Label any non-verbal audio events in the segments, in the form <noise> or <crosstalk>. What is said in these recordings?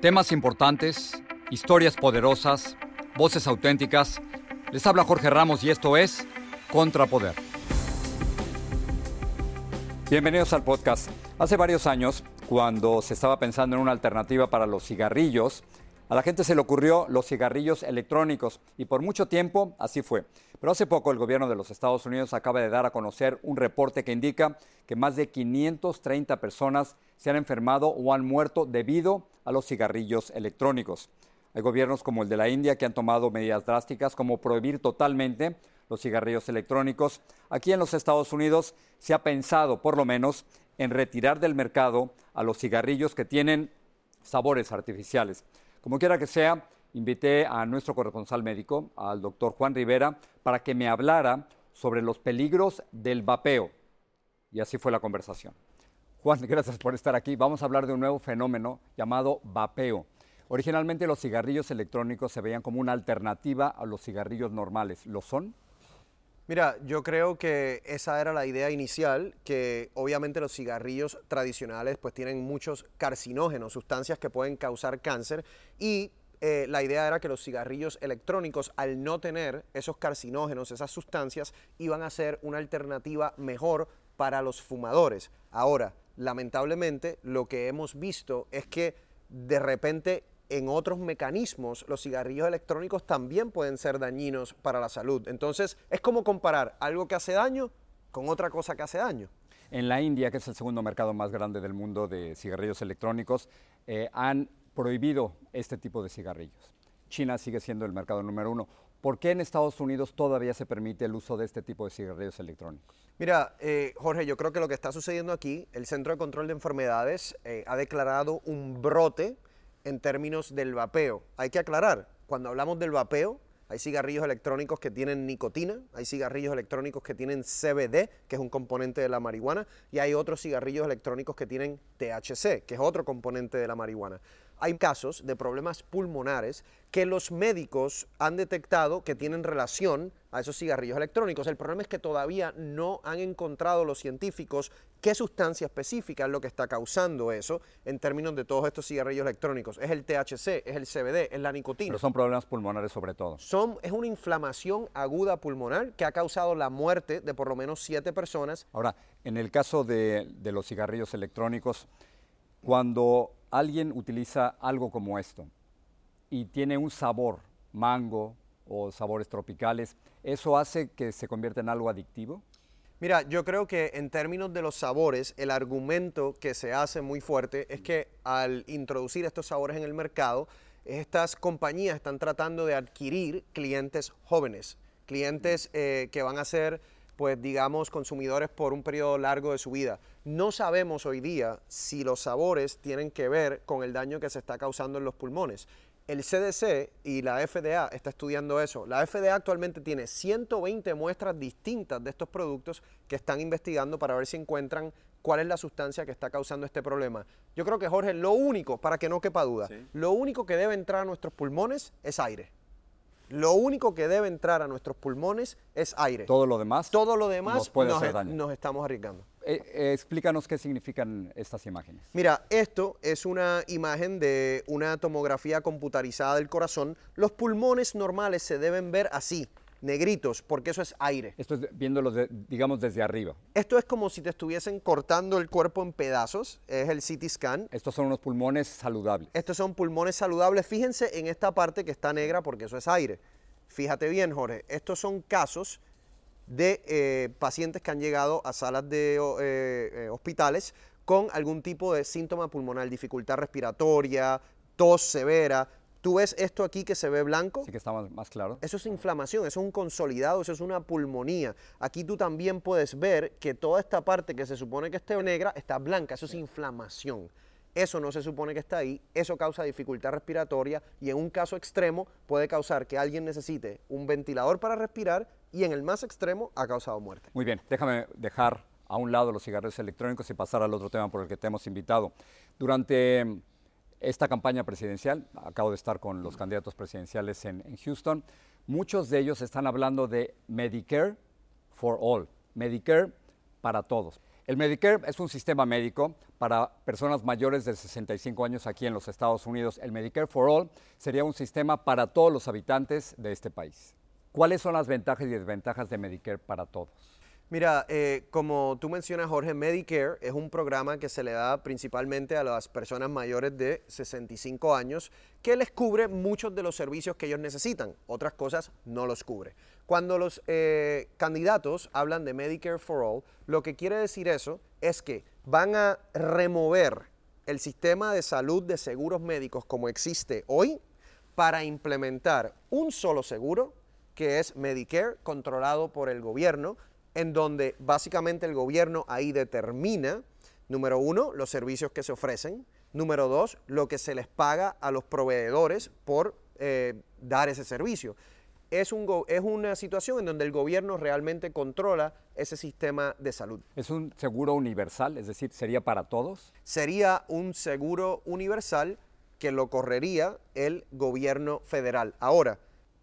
Temas importantes, historias poderosas, voces auténticas. Les habla Jorge Ramos y esto es Contrapoder. Bienvenidos al podcast. Hace varios años, cuando se estaba pensando en una alternativa para los cigarrillos, a la gente se le ocurrió los cigarrillos electrónicos y por mucho tiempo así fue. Pero hace poco el gobierno de los Estados Unidos acaba de dar a conocer un reporte que indica que más de 530 personas se han enfermado o han muerto debido a los cigarrillos electrónicos. Hay gobiernos como el de la India que han tomado medidas drásticas como prohibir totalmente los cigarrillos electrónicos. Aquí en los Estados Unidos se ha pensado, por lo menos, en retirar del mercado a los cigarrillos que tienen sabores artificiales. Como quiera que sea, invité a nuestro corresponsal médico, al doctor Juan Rivera, para que me hablara sobre los peligros del vapeo. Y así fue la conversación. Juan, <laughs> gracias por estar aquí. Vamos a hablar de un nuevo fenómeno llamado vapeo. Originalmente los cigarrillos electrónicos se veían como una alternativa a los cigarrillos normales. ¿Lo son? Mira, yo creo que esa era la idea inicial, que obviamente los cigarrillos tradicionales pues tienen muchos carcinógenos, sustancias que pueden causar cáncer y eh, la idea era que los cigarrillos electrónicos, al no tener esos carcinógenos, esas sustancias, iban a ser una alternativa mejor para los fumadores. Ahora, lamentablemente, lo que hemos visto es que de repente en otros mecanismos los cigarrillos electrónicos también pueden ser dañinos para la salud. Entonces, es como comparar algo que hace daño con otra cosa que hace daño. En la India, que es el segundo mercado más grande del mundo de cigarrillos electrónicos, eh, han prohibido este tipo de cigarrillos. China sigue siendo el mercado número uno. ¿Por qué en Estados Unidos todavía se permite el uso de este tipo de cigarrillos electrónicos? Mira, eh, Jorge, yo creo que lo que está sucediendo aquí, el Centro de Control de Enfermedades eh, ha declarado un brote en términos del vapeo. Hay que aclarar, cuando hablamos del vapeo, hay cigarrillos electrónicos que tienen nicotina, hay cigarrillos electrónicos que tienen CBD, que es un componente de la marihuana, y hay otros cigarrillos electrónicos que tienen THC, que es otro componente de la marihuana hay casos de problemas pulmonares que los médicos han detectado que tienen relación a esos cigarrillos electrónicos. El problema es que todavía no han encontrado los científicos qué sustancia específica es lo que está causando eso en términos de todos estos cigarrillos electrónicos. Es el THC, es el CBD, es la nicotina. Pero son problemas pulmonares sobre todo. Son, es una inflamación aguda pulmonar que ha causado la muerte de por lo menos siete personas. Ahora, en el caso de, de los cigarrillos electrónicos, cuando alguien utiliza algo como esto y tiene un sabor, mango o sabores tropicales, ¿eso hace que se convierta en algo adictivo? Mira, yo creo que en términos de los sabores, el argumento que se hace muy fuerte es que al introducir estos sabores en el mercado, estas compañías están tratando de adquirir clientes jóvenes, clientes eh, que van a ser pues digamos, consumidores por un periodo largo de su vida. No sabemos hoy día si los sabores tienen que ver con el daño que se está causando en los pulmones. El CDC y la FDA está estudiando eso. La FDA actualmente tiene 120 muestras distintas de estos productos que están investigando para ver si encuentran cuál es la sustancia que está causando este problema. Yo creo que Jorge, lo único, para que no quepa duda, lo único que debe entrar a nuestros pulmones es aire. Lo único que debe entrar a nuestros pulmones es aire. Todo lo demás. Todo lo demás nos puede nos, hacer daño. nos estamos arriesgando. Eh, eh, explícanos qué significan estas imágenes. Mira, esto es una imagen de una tomografía computarizada del corazón. Los pulmones normales se deben ver así, negritos, porque eso es aire. Esto es viéndolo, de- digamos, desde arriba. Esto es como si te estuviesen cortando el cuerpo en pedazos, es el CT scan. Estos son unos pulmones saludables. Estos son pulmones saludables. Fíjense en esta parte que está negra porque eso es aire. Fíjate bien, Jorge, estos son casos de eh, pacientes que han llegado a salas de eh, eh, hospitales con algún tipo de síntoma pulmonar, dificultad respiratoria, tos severa. Tú ves esto aquí que se ve blanco. Así que está más, más claro. Eso es inflamación, eso es un consolidado, eso es una pulmonía. Aquí tú también puedes ver que toda esta parte que se supone que esté negra está blanca, eso es inflamación. Eso no se supone que está ahí, eso causa dificultad respiratoria y en un caso extremo puede causar que alguien necesite un ventilador para respirar y en el más extremo ha causado muerte. Muy bien, déjame dejar a un lado los cigarrillos electrónicos y pasar al otro tema por el que te hemos invitado. Durante esta campaña presidencial, acabo de estar con los candidatos presidenciales en, Houston, muchos de ellos están hablando de Medicare for All, Medicare para todos. El Medicare es un sistema médico para personas mayores de 65 años aquí en los Estados Unidos. El Medicare for All sería un sistema para todos los habitantes de este país. ¿Cuáles son las ventajas y desventajas de Medicare para todos? Mira, eh, como tú mencionas, Jorge, Medicare es un programa que se le da principalmente a las personas mayores de 65 años que les cubre muchos de los servicios que ellos necesitan. Otras cosas no los cubre. Cuando los eh, candidatos hablan de Medicare for All, lo que quiere decir eso es que van a remover el sistema de salud de seguros médicos como existe hoy para implementar un solo seguro que es Medicare, controlado por el gobierno, en donde básicamente el gobierno ahí determina, número uno, los servicios que se ofrecen, número dos, lo que se les paga a los proveedores por eh, dar ese servicio. Es, un es una situación en donde el gobierno realmente controla ese sistema de salud. ¿Es un seguro universal? Es decir, ¿sería para todos? Sería un seguro universal que lo correría el gobierno federal. Ahora,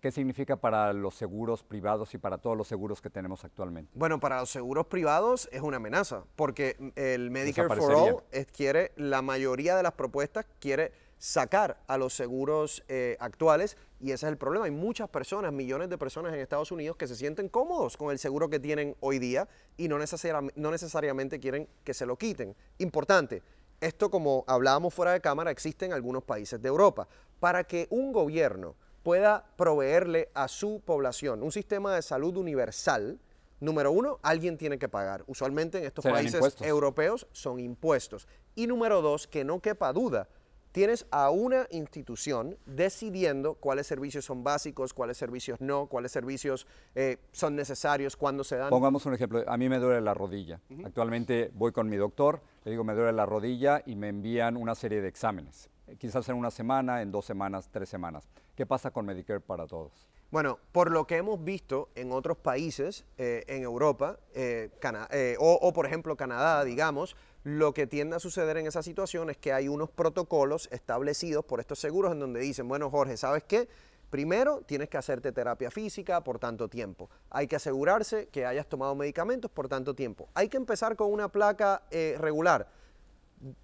¿Qué significa para los seguros privados y para todos los seguros que tenemos actualmente? Bueno, para los seguros privados es una amenaza, porque el Medicare for. All quiere, la mayoría de las propuestas quiere sacar a los seguros eh, actuales y ese es el problema. Hay muchas personas, millones de personas en Estados Unidos que se sienten cómodos con el seguro que tienen hoy día y no, necesariam- no necesariamente quieren que se lo quiten. Importante, esto como hablábamos fuera de cámara existe en algunos países de Europa. Para que un gobierno pueda proveerle a su población un sistema de salud universal, número uno, alguien tiene que pagar. Usualmente en estos Serán países impuestos. europeos son impuestos. Y número dos, que no quepa duda, tienes a una institución decidiendo cuáles servicios son básicos, cuáles servicios no, cuáles servicios eh, son necesarios, cuándo se dan. Pongamos un ejemplo, a mí me duele la rodilla. Actualmente voy con mi doctor, le digo me duele la rodilla y me envían una serie de exámenes. Eh, Quizás en una semana, en dos semanas, tres semanas. ¿Qué pasa con Medicare para todos? Bueno, por lo que hemos visto en otros países, eh, en Europa, o, por ejemplo Canadá, digamos, lo que tiende a suceder en esa situación es que hay unos protocolos establecidos por estos seguros en donde dicen, bueno Jorge, ¿sabes qué? Primero tienes que hacerte terapia física por tanto tiempo. Hay que asegurarse que hayas tomado medicamentos por tanto tiempo. Hay que empezar con una placa eh, regular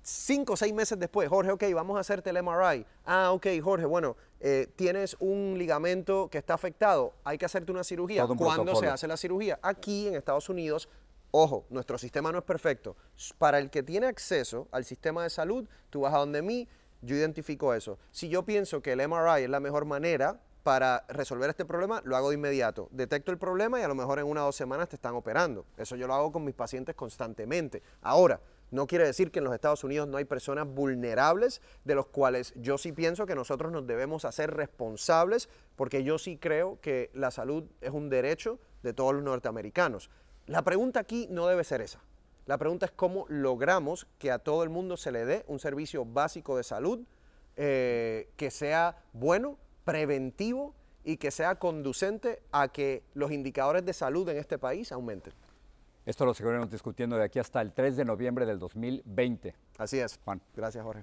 cinco o seis meses después, Jorge, ok, vamos a hacerte el MRI. Ah, ok, Jorge, bueno, eh, tienes un ligamento que está afectado, hay que hacerte una cirugía. Un ¿Cuándo se hace la cirugía? Aquí en Estados Unidos, ojo, nuestro sistema no es perfecto. Para el que tiene acceso al sistema de salud, tú vas a donde mí, yo identifico eso. Si yo pienso que el MRI es la mejor manera para resolver este problema, lo hago de inmediato. Detecto el problema y a lo mejor en una o dos semanas te están operando. Eso yo lo hago con mis pacientes constantemente. Ahora, no quiere decir que en los Estados Unidos no hay personas vulnerables de los cuales yo sí pienso que nosotros nos debemos hacer responsables porque yo sí creo que la salud es un derecho de todos los norteamericanos. La pregunta aquí no debe ser esa. La pregunta es cómo logramos que a todo el mundo se le dé un servicio básico de salud eh, que sea bueno, preventivo y que sea conducente a que los indicadores de salud en este país aumenten. Esto lo seguiremos discutiendo de aquí hasta el 3 de noviembre del 2020. Así es. Juan. Gracias, Jorge.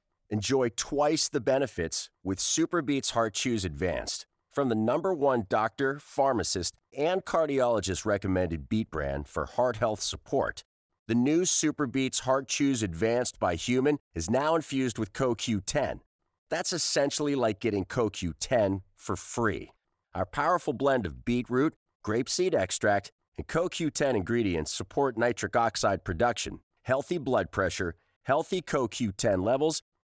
Enjoy twice the benefits with Superbeats Heart Chews Advanced from the number one doctor, pharmacist, and cardiologist recommended beat brand for heart health support. The new Superbeats Heart Chews Advanced by Human is now infused with CoQ10. That's essentially like getting CoQ10 for free. Our powerful blend of beetroot, grapeseed extract, and CoQ10 ingredients support nitric oxide production, healthy blood pressure, healthy CoQ10 levels,